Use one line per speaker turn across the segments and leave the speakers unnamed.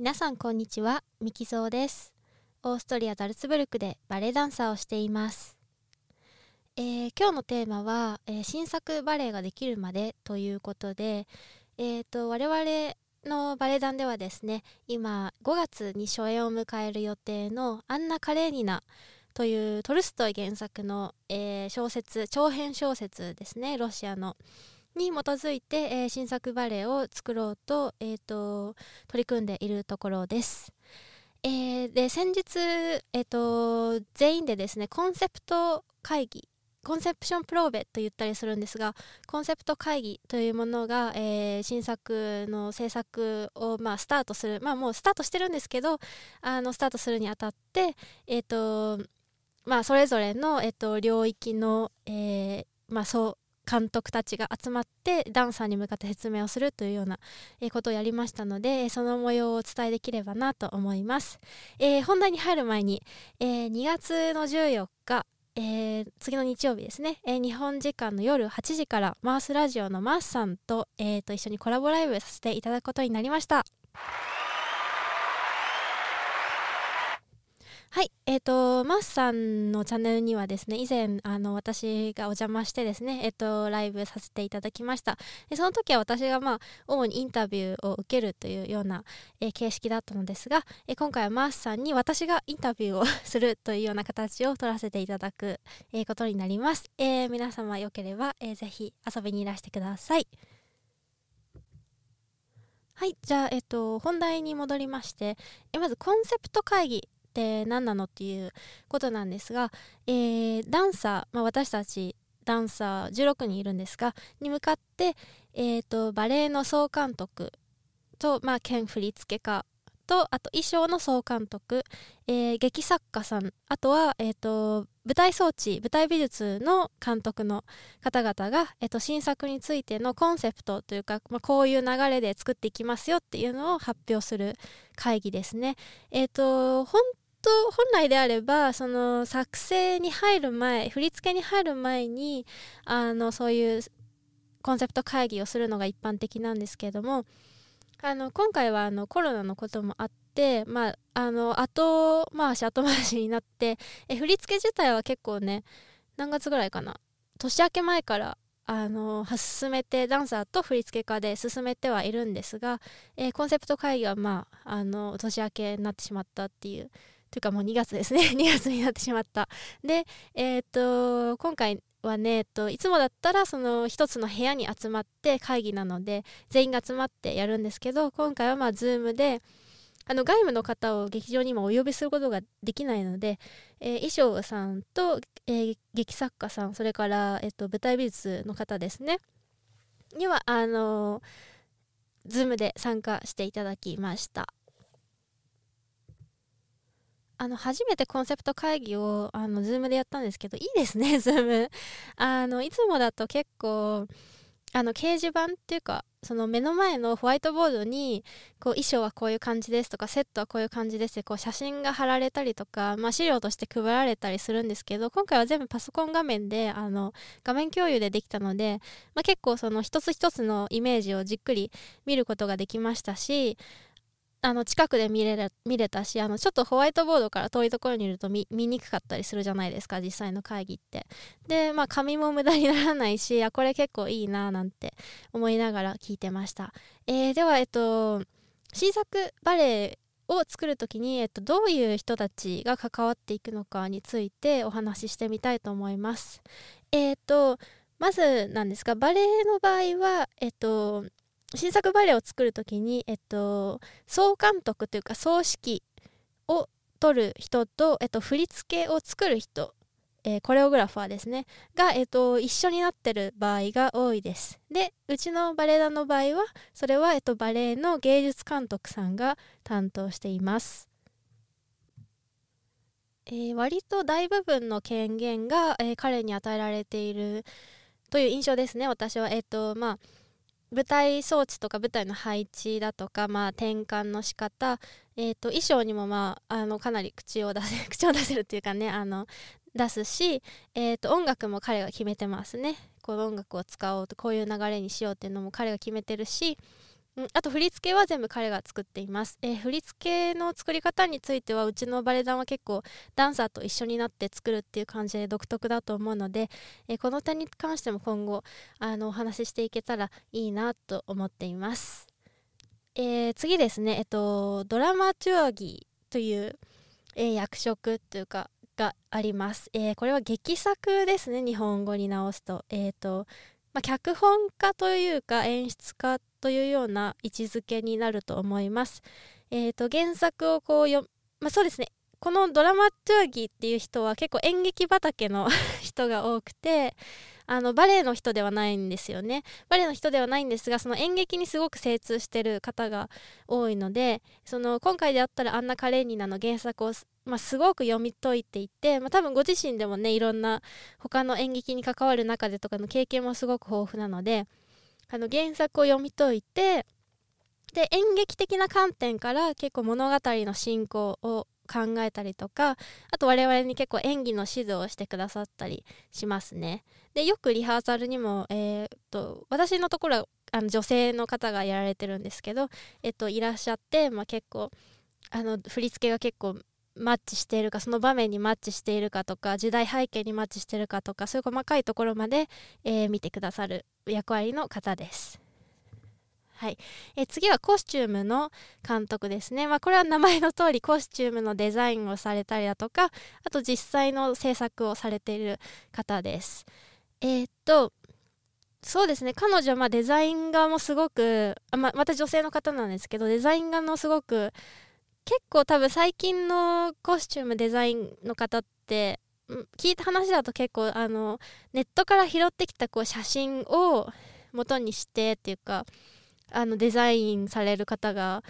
皆さんこんにちはミキゾーです。オーストリアザルツブルクでバレエダンサーをしています、えー今日のテーマは、えー新作バレエができるまでということで、えー、と我々のバレエ団ではですね今5月に初演を迎える予定の「アンナ・カレーニナ」というトルストイ原作の、えー小説長編小説ですねロシアの。に基づいて、えー新作バレエを作ろうと,、えー、と取り組んでいるところです。えーで先日、えー、と全員でですねコンセプト会議コンセプションプローベと言ったりするんですがコンセプト会議というものが、えー新作の制作を、まあ、スタートするまあもうスタートしてるんですけどあのスタートするにあたってえっ、とまあそれぞれの、えっと領域の、えーまあそう監督たちが集まってダンサーに向かって説明をするというような、ことをやりましたのでその模様をお伝えできればなと思います、えー本題に入る前に、えー2月の14日えー次の日曜日ですね、えー日本時間の夜8時からマースラジオのマースさんと,、えーと一緒にコラボライブさせていただくことになりました。はい、えっ、と、マスさんのチャンネルにはですね、以前、あの、私がお邪魔してですね、えっ、と、ライブさせていただきました。でその時は私が、まあ、主にインタビューを受けるというような、えー形式だったのですが、え今回はマスさんに私がインタビューをするというような形を取らせていただく、えことになります。え皆様よければ、えーぜひ遊びにいらしてください。はい、じゃあ、えっ、と、本題に戻りまして、えまずコンセプト会議って何なのっていうことなんですが、えーダンサー、まあ、私たちダンサー16人いるんですがに向かって、えー、とバレエの総監督と、まあ、兼振付家とあと衣装の総監督、えー劇作家さんあとは、えー、と舞台装置舞台美術の監督の方々が、えー、と新作についてのコンセプトというか、まあ、こういう流れで作っていきますよっていうのを発表する会議ですね。えっ、と本当本来であればその作成に入る前振り付けに入る前にあのそういうコンセプト会議をするのが一般的なんですけれどもあの今回はあのコロナのこともあって、まあ、あの後回し後回しになってえ振り付け自体は結構ね何月ぐらいかな？年明け前からあの進めてダンサーと振り付け家で進めてはいるんですが、えーコンセプト会議はまああの年明けになってしまったっていうというかもう2月ですね。2月になってしまった。でえっ、と今回はね、えっと、いつもだったらその一つの部屋に集まって会議なので全員が集まってやるんですけど今回はまあ Zoom であの外務の方を劇場にもお呼びすることができないので、えー衣装さんと、えー劇作家さんそれから、えっと、舞台美術の方ですね。にはあの Zoom で参加していただきました。あの初めてコンセプト会議をあの Zoom でやったんですけどいいですね Zoom あのいつもだと結構あの掲示板っていうかその目の前のホワイトボードにこう衣装はこういう感じですとかセットはこういう感じですってこう写真が貼られたりとか、まあ、資料として配られたりするんですけど今回は全部パソコン画面であの画面共有でできたので、まあ、結構その一つ一つのイメージをじっくり見ることができましたしあの近くで見れ見れたしあのちょっとホワイトボードから遠いところにいると見にくかったりするじゃないですか実際の会議って。でまあ紙も無駄にならないしあこれ結構いいななんて思いながら聞いてました。えーではえっと新作バレエを作る時に、えっと、どういう人たちが関わっていくのかについてお話ししてみたいと思います。えっとまずなんですがバレエの場合はえっと新作バレエを作る時に、えっと、総監督というか総指揮を取る人と、えっと、振り付けを作る人、えーコレオグラファーですね。が、えっと、一緒になってる場合が多いです。でうちのバレエ団の場合はそれは、えっと、バレエの芸術監督さんが担当しています。えー割と大部分の権限が、えー彼に与えられているという印象ですね私は。えっ、とまあ舞台装置とか舞台の配置だとか、まあ、転換の仕方、えー、と衣装にも、まあ、あのかなり口を出せ 口を出せるっていうかねあの出すし、えー、と音楽も彼が決めてますね。この音楽を使おうとこういう流れにしようっていうのも彼が決めてるしあと振り付けは全部彼が作っています、えー、振り付けの作り方についてはうちのバレエ団は結構ダンサーと一緒になって作るっていう感じで独特だと思うので、えー、この点に関しても今後あのお話ししていけたらいいなと思っています、えー、次ですね。えっとドラマチュアギーという、え役職というかがあります、えこれは劇作ですね。日本語に直すと。えっ、とまあ、脚本家というか演出家というような位置づけになると思います。えーと、原作をこう読まあ、そうですねこのドラマトゥーギーっていう人は結構演劇畑の 人が多くてあのバレエの人ではないんですよねバレエの人ではないんですがその演劇にすごく精通してる方が多いのでその今回であったらアンナ・カレーニナの原作を、まあ、すごく読み解いていて、まあ、多分ご自身でもねいろんな他の演劇に関わる中でとかの経験もすごく豊富なのであの原作を読み解いてで演劇的な観点から結構物語の進行を考えたりとかあと我々に結構演技の指導をしてくださったりしますね。でよくリハーサルにも、えー、っと私のところはあの女性の方がやられてるんですけど、えっと、いらっしゃって、まあ、結構あの振り付けが結構マッチしているかその場面にマッチしているかとか時代背景にマッチしているかとかそういう細かいところまで、えー、見てくださる役割の方です。はい、え次はコスチュームの監督ですね、まあ、これは名前の通りコスチュームのデザインをされたりだとかあと実際の制作をされている方です。えー、っとそうですね。彼女はまデザイン画もすごくあままた女性の方なんですけどデザイン画のすごく結構多分最近のコスチュームデザインの方って聞いた話だと結構あのネットから拾ってきたこう写真を元にしてっていうかあのデザインされる方が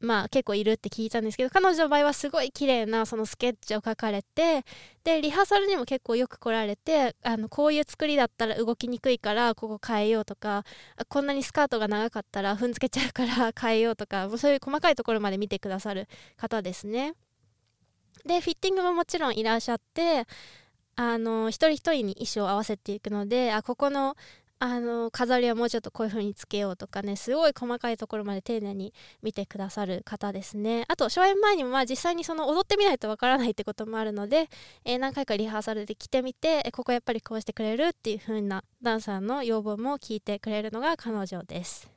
まあ結構いるって聞いたんですけど彼女の場合はすごい綺麗なそのスケッチを描かれてでリハーサルにも結構よく来られてあのこういう作りだったら動きにくいからここ変えようとかこんなにスカートが長かったら踏んづけちゃうから 変えようとかそういう細かいところまで見てくださる方ですね。でフィッティングももちろんいらっしゃってあの一人一人に衣装を合わせていくのであここのあの飾りはもうちょっとこういう風につけようとかねすごい細かいところまで丁寧に見てくださる方ですね。あと初演前にもまあ実際にその踊ってみないとわからないってこともあるので、えー、何回かリハーサルで来てみて、えここやっぱりこうしてくれるっていう風なダンサーの要望も聞いてくれるのが彼女です。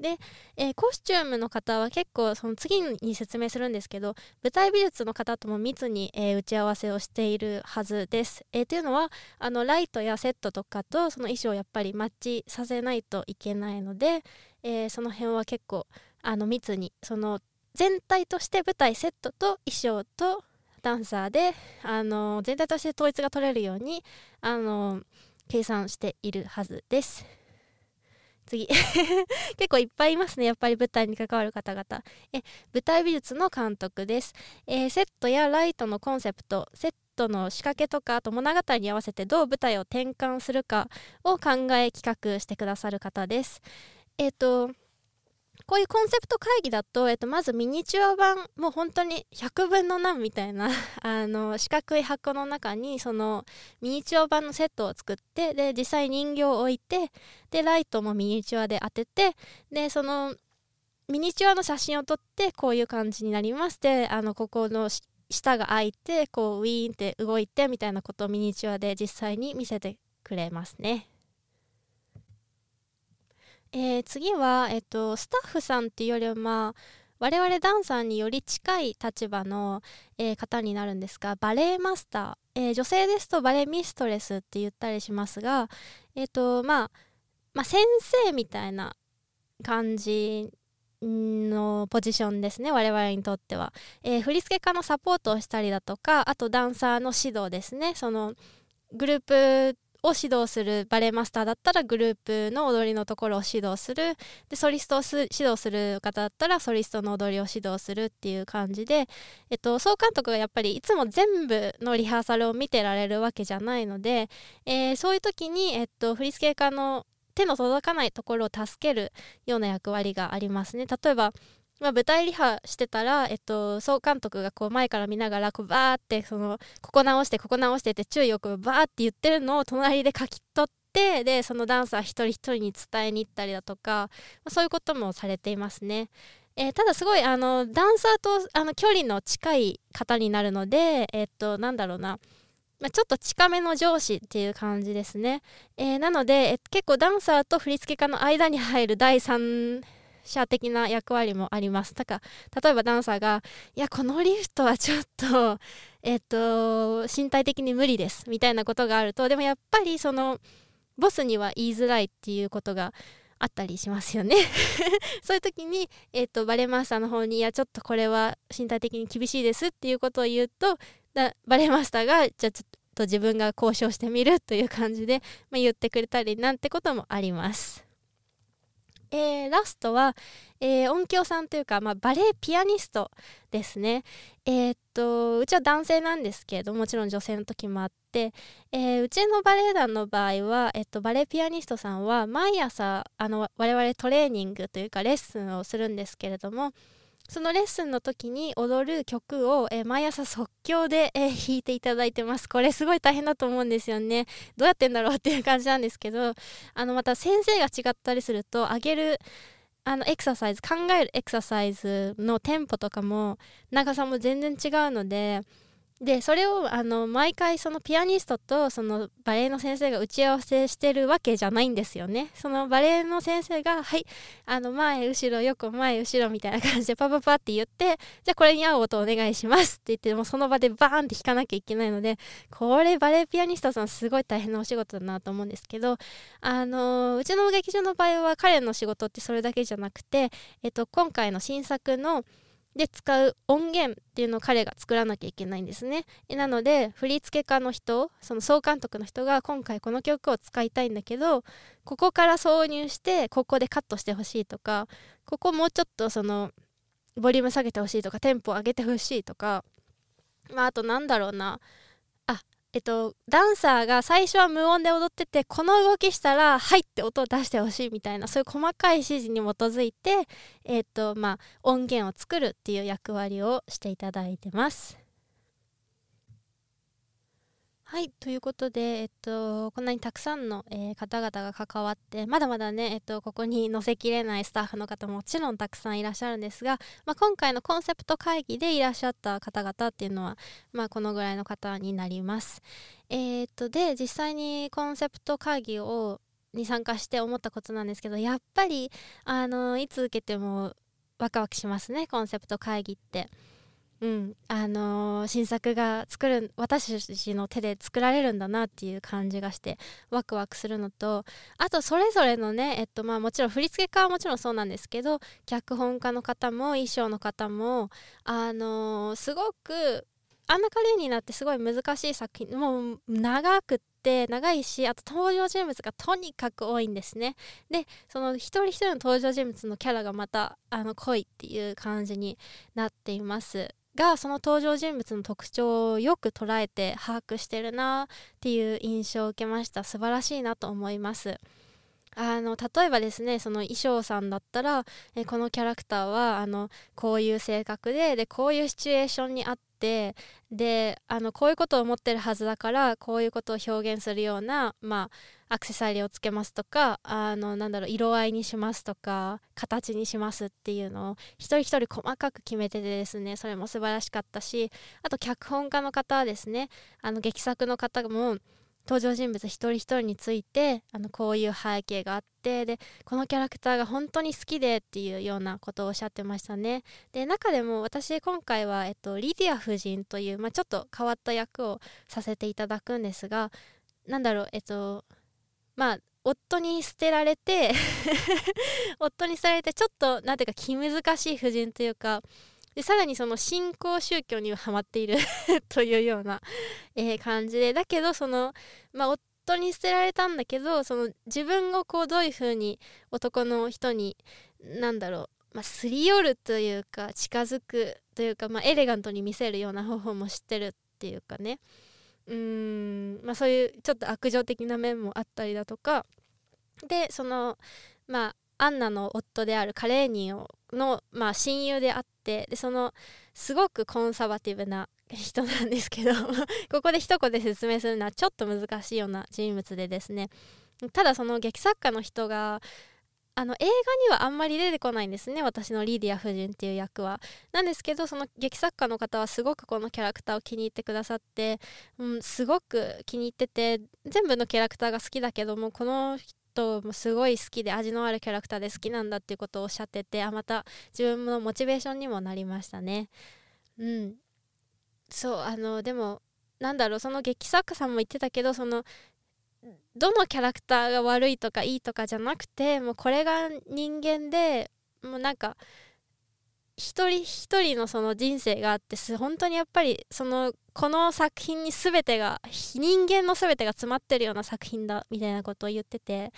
で、えー、コスチュームの方は結構その次に説明するんですけど舞台美術の方とも密に、えー、打ち合わせをしているはずです。えー、っていうのはあのライトやセットとかとその衣装をやっぱりマッチさせないといけないので、えその辺は結構あの密にその全体として舞台セットと衣装とダンサーであの全体として統一が取れるようにあの計算しているはずです。次。結構いっぱいいますねやっぱり舞台に関わる方々。え舞台美術の監督です、えー、セットやライトのコンセプトセットの仕掛けとかあと物語に合わせてどう舞台を転換するかを考え企画してくださる方です。えっ、ー、とこういうコンセプト会議だと、えっと、まずミニチュア版もう本当に100分の何みたいな あの四角い箱の中にそのミニチュア版のセットを作ってで実際人形を置いてでライトもミニチュアで当ててでそのミニチュアの写真を撮ってこういう感じになりますであのここの下が開いてこうウィーンって動いてみたいなことをミニチュアで実際に見せてくれますね。えー、次は、えっと、スタッフさんっていうよりは、まあ、我々ダンサーにより近い立場の、えー、方になるんですがバレエマスター、えー、女性ですとバレエミストレスって言ったりしますが、えーとまあ、まあ先生みたいな感じのポジションですね我々にとっては、えー、振付家のサポートをしたりだとかあとダンサーの指導ですね。そのグループを指導するバレエマスターだったらグループの踊りのところを指導するでソリストを指導する方だったらソリストの踊りを指導するっていう感じで、えっと、総監督がやっぱりいつも全部のリハーサルを見てられるわけじゃないので、えー、そういう時に、えっと、振付家の手の届かないところを助けるような役割がありますね。例えばまあ、舞台リハしてたら、えっと、総監督がこう前から見ながらこうバーってそのここ直してここ直してって注意よくバーって言ってるのを隣で書き取ってでそのダンサー一人一人に伝えに行ったりだとか、まあ、そういうこともされていますね。えー、ただすごいあのダンサーとあの距離の近い方になるのでえ、っとなんだろうなまあ、ちょっと近めの上司っていう感じですね。えー、なので、え結構ダンサーと振付家の間に入る第三者的な役割もあります。だから例えばダンサーが「いやこのリフトはちょっと えっと身体的に無理です」みたいなことがあるとでもやっぱりそのボスには言いづらいっていうことがあったりしますよね そういう時に、えーと、バレエマスターの方に「いやちょっとこれは身体的に厳しいです」っていうことを言うとだバレエマスターがじゃあちょっと自分が交渉してみるという感じで、まあ、言ってくれたりなんてこともあります。えー、ラストは、えー、音響さんというか、まあ、バレエピアニストですね。えー、っとうちは男性なんですけどもちろん女性の時もあって、えー、うちのバレエ団の場合は、えっと、バレエピアニストさんは毎朝あの我々トレーニングというかレッスンをするんですけれどもそのレッスンの時に踊る曲を、えー、毎朝即興で、えー、弾いていただいてます。これすごい大変だと思うんですよね。どうやってんだろうっていう感じなんですけど、あのまた先生が違ったりすると、上げるあのエクササイズ、考えるエクササイズのテンポとかも長さも全然違うので、でそれをあの毎回そのピアニストとそのバレエの先生が打ち合わせしてるわけじゃないんですよね。そのバレエの先生がはいあの前後ろ横前後ろみたいな感じでパパパって言ってじゃあこれに合う音お願いしますって言ってもうその場でバーンって弾かなきゃいけないのでこれバレエピアニストさんすごい大変なお仕事だなと思うんですけどあのうちの劇場の場合は彼の仕事ってそれだけじゃなくて、えっと、今回の新作の「で使う音源っていうのを彼が作らなきゃいけないんですね。なので振付家の人その総監督の人が今回この曲を使いたいんだけどここから挿入してここでカットしてほしいとかここもうちょっとそのボリューム下げてほしいとかテンポ上げてほしいとかまああとなんだろうな。えっと、ダンサーが最初は無音で踊っててこの動きしたら「はい」って音を出してほしいみたいなそういう細かい指示に基づいて、えっとまあ、音源を作るっていう役割をしていただいてます。はいということで、えっと、こんなにたくさんの、えー、方々が関わってまだまだね、えっと、ここに載せきれないスタッフの方ももちろんたくさんいらっしゃるんですが、まあ、今回のコンセプト会議でいらっしゃった方々っていうのは、まあ、このぐらいの方になります。えー、っとで実際にコンセプト会議をに参加して思ったことなんですけどやっぱりあのいつ受けてもワクワクしますねコンセプト会議って。うん。あのー、新作が作る私たちの手で作られるんだなっていう感じがしてワクワクするのとあとそれぞれのね、えっとまあ、もちろん振付家はもちろんそうなんですけど脚本家の方も衣装の方も、あのー、すごくあんなカレーになってすごい難しい作品もう長くって長いしあと登場人物がとにかく多いんですね。でその一人一人の登場人物のキャラがまたあの濃いっていう感じになっています。がその登場人物の特徴をよく捉えて把握してるなっていう印象を受けました。素晴らしいなと思います。あの例えばですねその衣装さんだったらえこのキャラクターはあのこういう性格ででこういうシチュエーションにあってであのこういうことを思ってるはずだからこういうことを表現するようなまあアクセサリーをつけますとかあのなんだろう色合いにしますとか形にしますっていうのを一人一人細かく決めててですねそれも素晴らしかったしあと脚本家の方はですねあの劇作の方も登場人物一人一人についてあのこういう背景があってでこのキャラクターが本当に好きでっていうようなことをおっしゃってましたね。で中でも私今回は、えっと、リディア夫人という、まあ、ちょっと変わった役をさせていただくんですがなんだろうえっとまあ夫に捨てられて 夫に捨てられてちょっと何ていうか気難しい夫人というかでさらにその新興宗教にはハマっている というような、えー、感じでだけどその、まあ、夫に捨てられたんだけどその自分をこうどういうふうに男の人になんだろう、まあ、すり寄るというか近づくというか、まあ、エレガントに見せるような方法も知ってるっていうかね。うーん、まあ、そういうちょっと悪情的な面もあったりだとか。でそのまあアンナの夫であるカレーニーの、まあ、親友であってでそのすごくコンサバティブな人なんですけど ここで一言で説明するのはちょっと難しいような人物でですね。ただその劇作家の人があの映画にはあんまり出てこないんですね私のリディア夫人っていう役は。なんですけどその劇作家の方はすごくこのキャラクターを気に入ってくださって、うん、すごく気に入ってて全部のキャラクターが好きだけどもこの人もすごい好きで味のあるキャラクターで好きなんだっていうことをおっしゃっててあまた自分のモチベーションにもなりましたね。うん。そうあのでもなんだろうその劇作家さんも言ってたけどそのどのキャラクターが悪いとかいいとかじゃなくてもうこれが人間でもうなんか一人一人のその人生があって本当にやっぱりそのこの作品に全てが人間の全てが詰まってるような作品だみたいなことを言ってて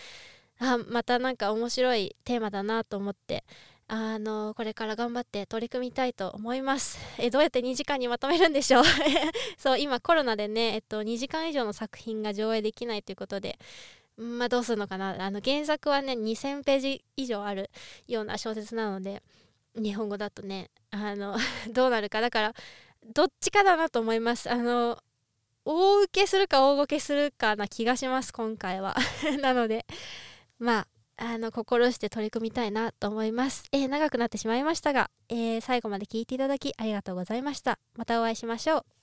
あまたなんか面白いテーマだなと思ってあのこれから頑張って取り組みたいと思います。えどうやって2時間にまとめるんでしょう？そう今コロナでね、えっと、2時間以上の作品が上映できないということでまあどうするのかな？あの原作はね2000ページ以上あるような小説なので日本語だとねあの どうなるか。だからどっちかだなと思います。あの大受けするか大ごけするかな気がします今回は。なのでまああの心して取り組みたいなと思います、えー、長くなってしまいましたが、えー、最後まで聞いていただきありがとうございました。またお会いしましょう。